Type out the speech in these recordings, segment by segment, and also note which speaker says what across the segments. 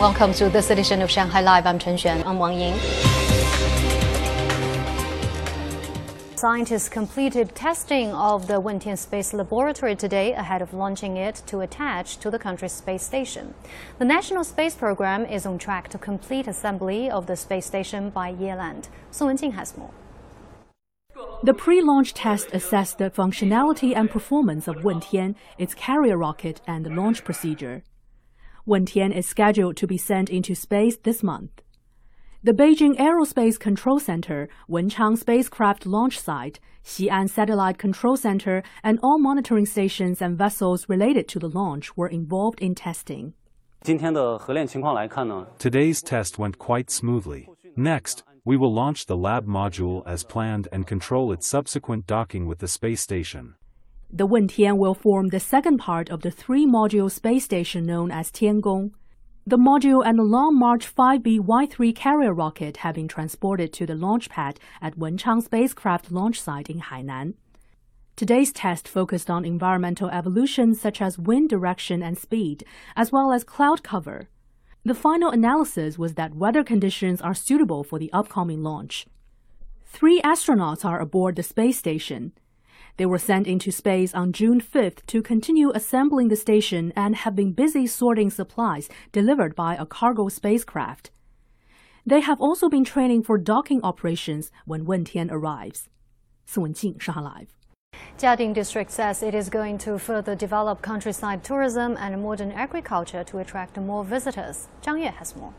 Speaker 1: Welcome to this edition of Shanghai Live. I'm Chen Xuan. I'm Wang Ying. Scientists completed testing of the Wentian Space Laboratory today ahead of launching it to attach to the country's space station. The National Space Program is on track to complete assembly of the space station by year-end. Song Wenjing has more.
Speaker 2: The pre-launch test assessed the functionality and performance of Wentian, its carrier rocket, and the launch procedure. Wentian is scheduled to be sent into space this month. The Beijing Aerospace Control Center, Wenchang Spacecraft Launch Site, Xi'an Satellite Control Center, and all monitoring stations and vessels related to the launch were involved in testing.
Speaker 3: Today's test went quite smoothly. Next, we will launch the lab module as planned and control its subsequent docking with the space station.
Speaker 2: The Wentian will form the second part of the three-module space station known as Tiangong. The module and the Long March 5B Y3 carrier rocket have been transported to the launch pad at Wenchang Spacecraft Launch Site in Hainan. Today's test focused on environmental evolution such as wind direction and speed, as well as cloud cover. The final analysis was that weather conditions are suitable for the upcoming launch. Three astronauts are aboard the space station. They were sent into space on June 5th to continue assembling the station and have been busy sorting supplies delivered by a cargo spacecraft. They have also been training for docking operations when Wentian arrives. Song Wenjing, Shanghai Live.
Speaker 1: Jiading District says it is going to further develop countryside tourism and modern agriculture to attract more visitors. Zhang Yue has more.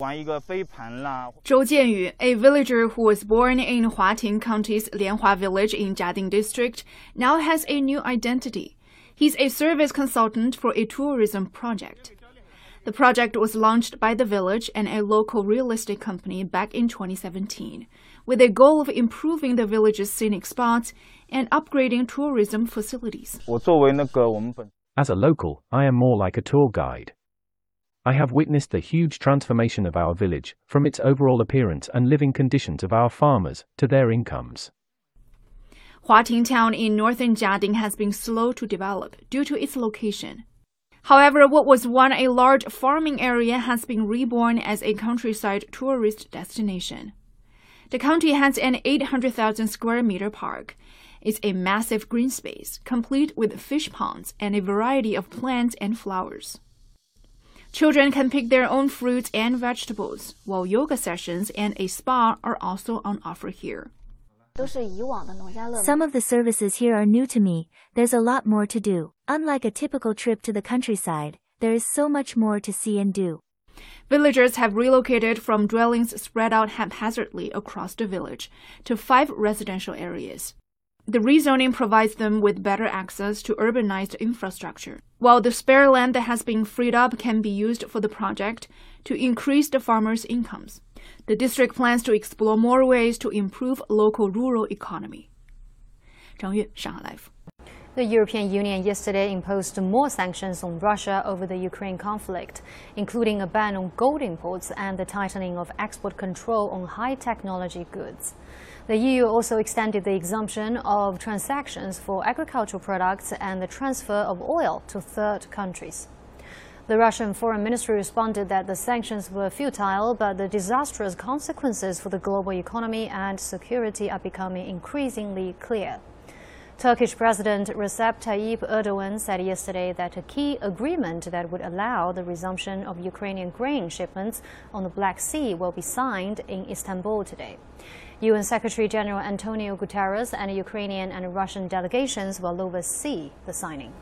Speaker 4: Zhou Jianyu, a villager who was born in Huating County's Lianhua village in Jiading District, now has a new identity. He's a service consultant for a tourism project. The project was launched by the village and a local real estate company back in 2017, with a goal of improving the village's scenic spots and upgrading tourism facilities.
Speaker 5: As a local, I am more like a tour guide. I have witnessed the huge transformation of our village, from its overall appearance and living conditions of our farmers to their incomes.
Speaker 4: Huating town in northern Jiading has been slow to develop due to its location. However, what was once a large farming area has been reborn as a countryside tourist destination. The county has an 800,000 square meter park. It's a massive green space, complete with fish ponds and a variety of plants and flowers. Children can pick their own fruits and vegetables, while yoga sessions and a spa are also on offer here.
Speaker 6: Some of the services here are new to me. There's a lot more to do. Unlike a typical trip to the countryside, there is so much more to see and do.
Speaker 4: Villagers have relocated from dwellings spread out haphazardly across the village to five residential areas. The rezoning provides them with better access to urbanized infrastructure, while the spare land that has been freed up can be used for the project to increase the farmers' incomes. The district plans to explore more ways to improve local rural economy. Zhang Yue, Shanghai Live.
Speaker 1: The European Union yesterday imposed more sanctions on Russia over the Ukraine conflict, including a ban on gold imports and the tightening of export control on high technology goods. The EU also extended the exemption of transactions for agricultural products and the transfer of oil to third countries. The Russian Foreign Ministry responded that the sanctions were futile, but the disastrous consequences for the global economy and security are becoming increasingly clear. Turkish President Recep Tayyip Erdogan said yesterday that a key agreement that would allow the resumption of Ukrainian grain shipments on the Black Sea will be signed in Istanbul today. UN Secretary General Antonio Guterres and Ukrainian and Russian delegations will oversee the signing.